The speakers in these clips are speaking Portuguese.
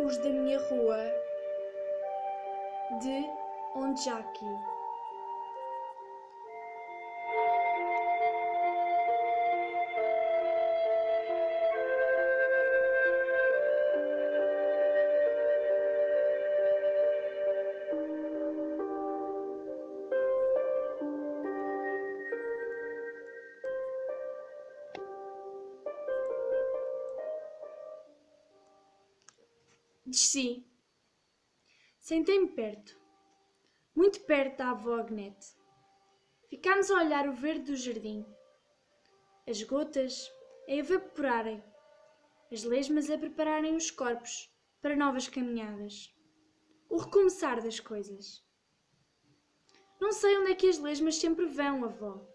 os da minha rua de Onjaki. Desci. Sentei-me perto, muito perto da avó Agnete. Ficámos a olhar o verde do jardim, as gotas a evaporarem, as lesmas a prepararem os corpos para novas caminhadas, o recomeçar das coisas. Não sei onde é que as lesmas sempre vão, avó.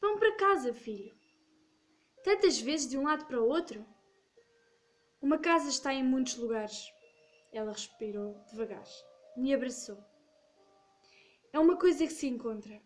Vão para casa, filho. Tantas vezes de um lado para o outro. Uma casa está em muitos lugares. Ela respirou devagar. Me abraçou. É uma coisa que se encontra.